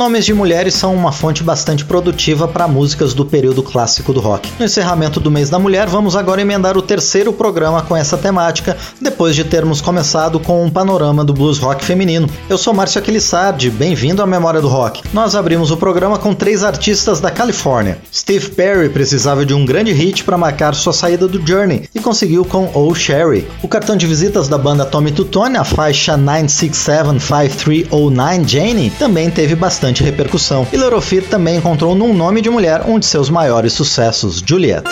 Nomes de mulheres são uma fonte bastante produtiva para músicas do período clássico do rock. No encerramento do mês da mulher, vamos agora emendar o terceiro programa com essa temática, depois de termos começado com um panorama do blues rock feminino. Eu sou Márcio Aquilissardi, bem-vindo à Memória do Rock. Nós abrimos o programa com três artistas da Califórnia. Steve Perry precisava de um grande hit para marcar sua saída do Journey e conseguiu com Oh Sherry. O cartão de visitas da banda Tommy Tutone, a faixa 9675309 Janie, também teve bastante bastante repercussão, e Lerofit também encontrou num nome de mulher um de seus maiores sucessos, Juliet.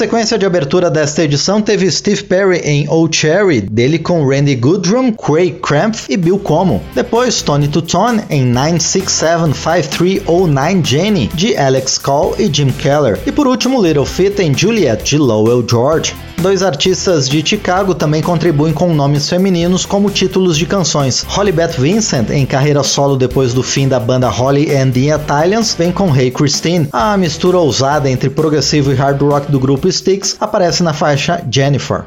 Sequência de abertura desta edição teve Steve Perry em Oh Cherry, dele com Randy Goodrum, Craig Crampf e Bill Como. Depois Tony Tutone em 9675309 Jenny, de Alex Cole e Jim Keller. E por último Little Feat em Juliet, de Lowell George. Dois artistas de Chicago também contribuem com nomes femininos como títulos de canções. Holly Beth Vincent, em carreira solo depois do fim da banda Holly and the Italians, vem com Hey Christine. A mistura ousada entre progressivo e hard rock do grupo Styx aparece na faixa Jennifer.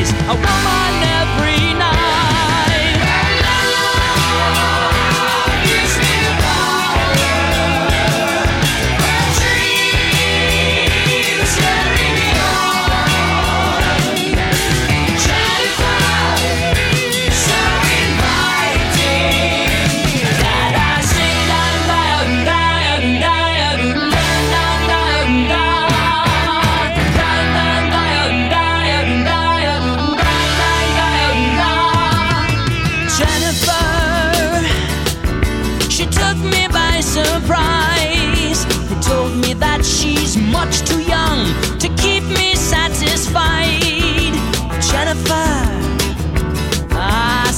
place. A woman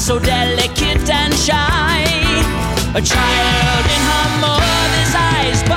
so delicate and shy. A child in her mother's eyes.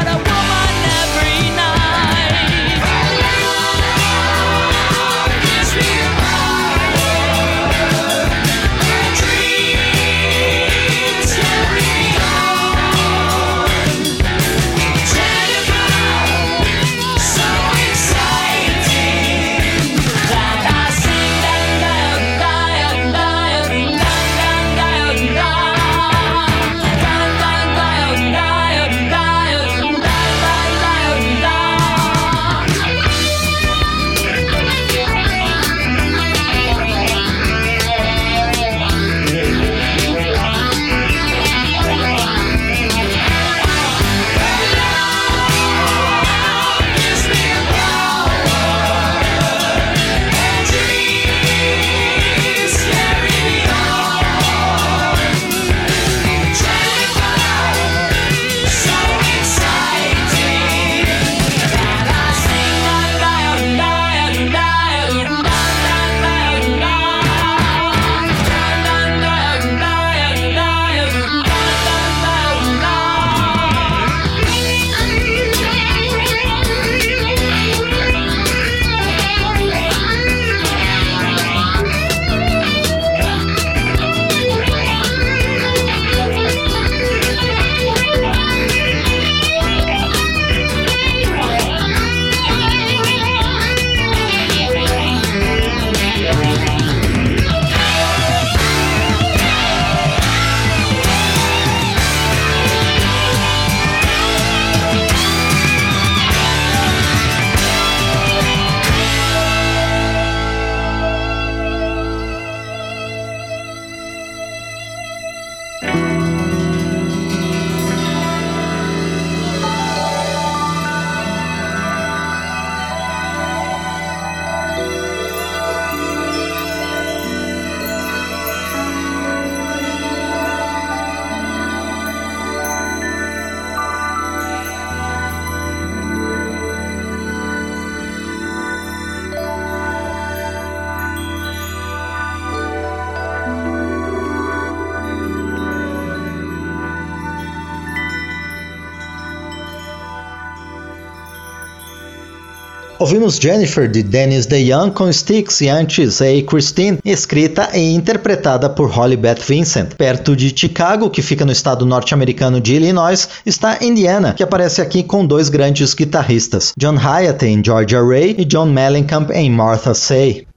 Ouvimos Jennifer de Dennis DeYoung com Sticks e antes Hey Christine, escrita e interpretada por Holly Beth Vincent. Perto de Chicago, que fica no estado norte-americano de Illinois, está Indiana, que aparece aqui com dois grandes guitarristas, John Hyatt em Georgia Ray e John Mellencamp em Martha Say.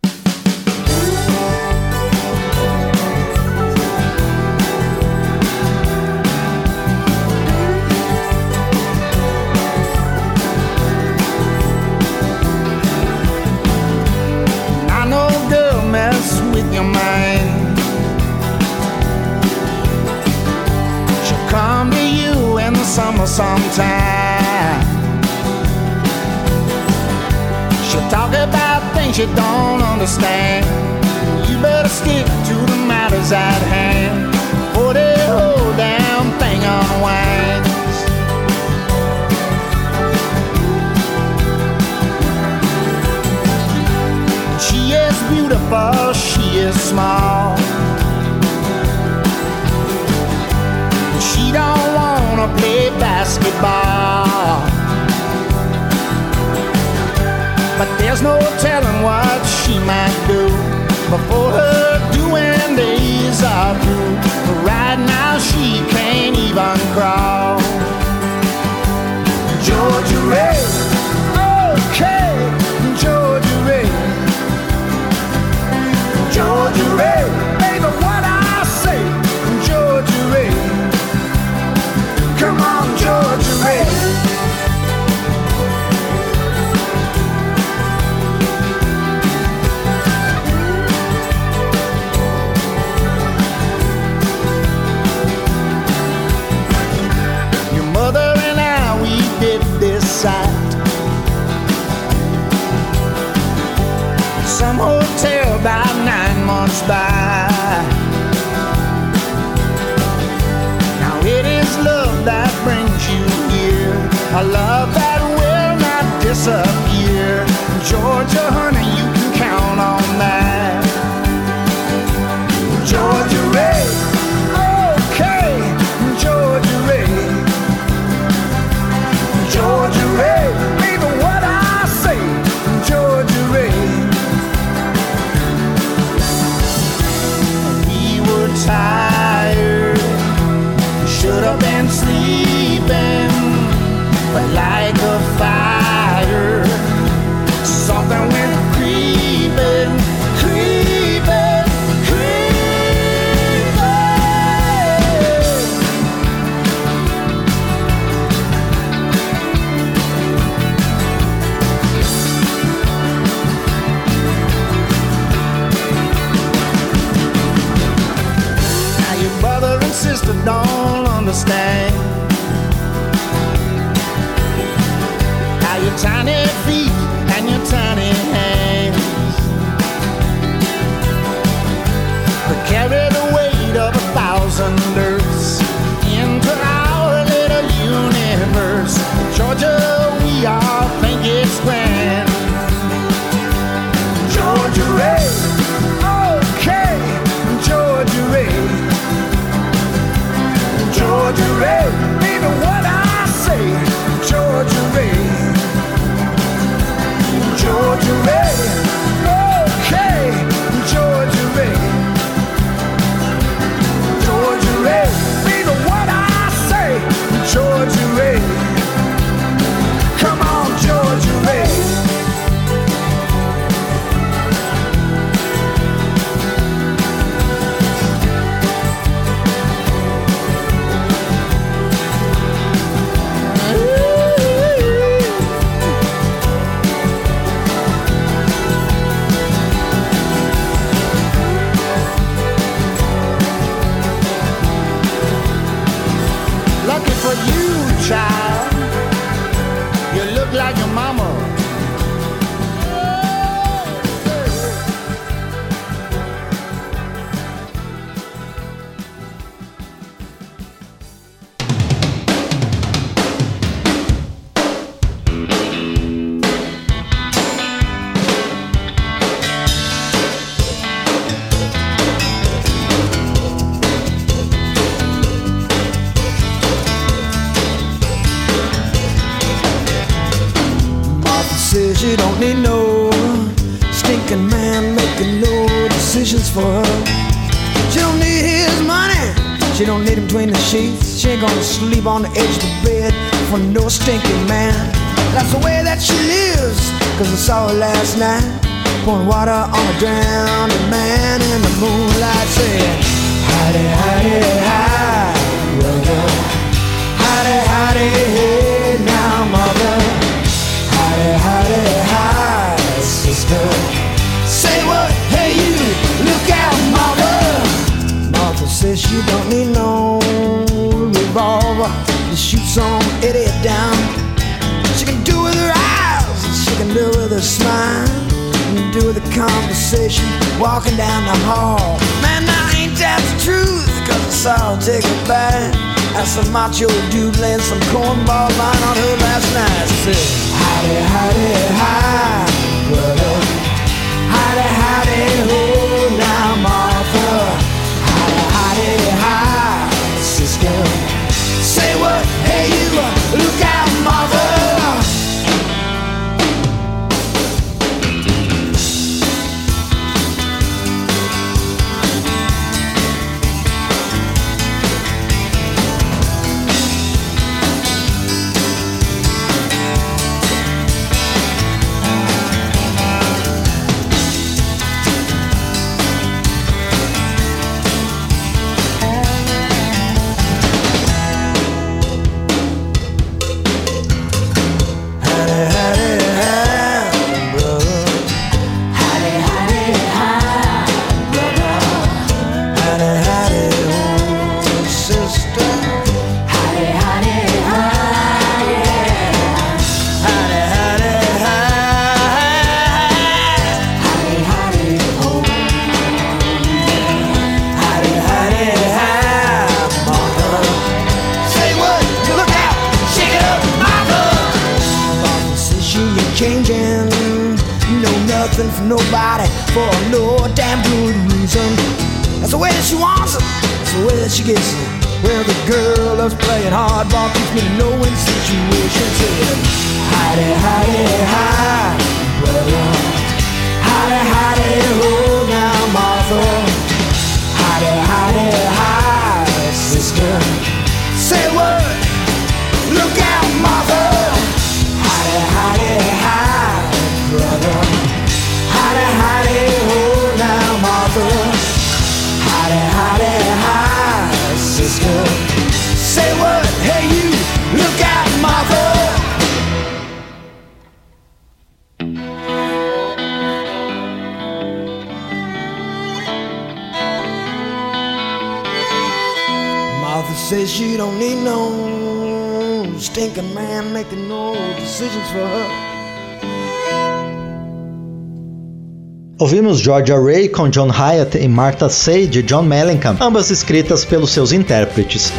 Sometime. She'll talk about things you don't understand. You better stick to the matters at hand. Or the whole damn thing unwinds. She is beautiful, she is small. Play basketball. But there's no telling what she might do before her doing days are through. Right now she can't even crawl. Georgia Ray, okay. sheets. She gonna sleep on the edge of the bed for no stinking man. That's the way that she lives, cause I saw her last night. Pouring water on a drowned man in the moonlight said, Hide it, hide, well, hidey, hidey, hide. conversation walking down the hall. Man, now ain't that the truth? Cause I saw her take a bath. And some macho dude laying some cornball line on her last night. She said, Howdy, howdy, hi, brother. Howdy, howdy, ho. thinking man making no decisions for her. Ouvimos Georgia Ray com John Hyatt e Martha Say de John Mellencamp, ambas escritas pelos seus intérpretes.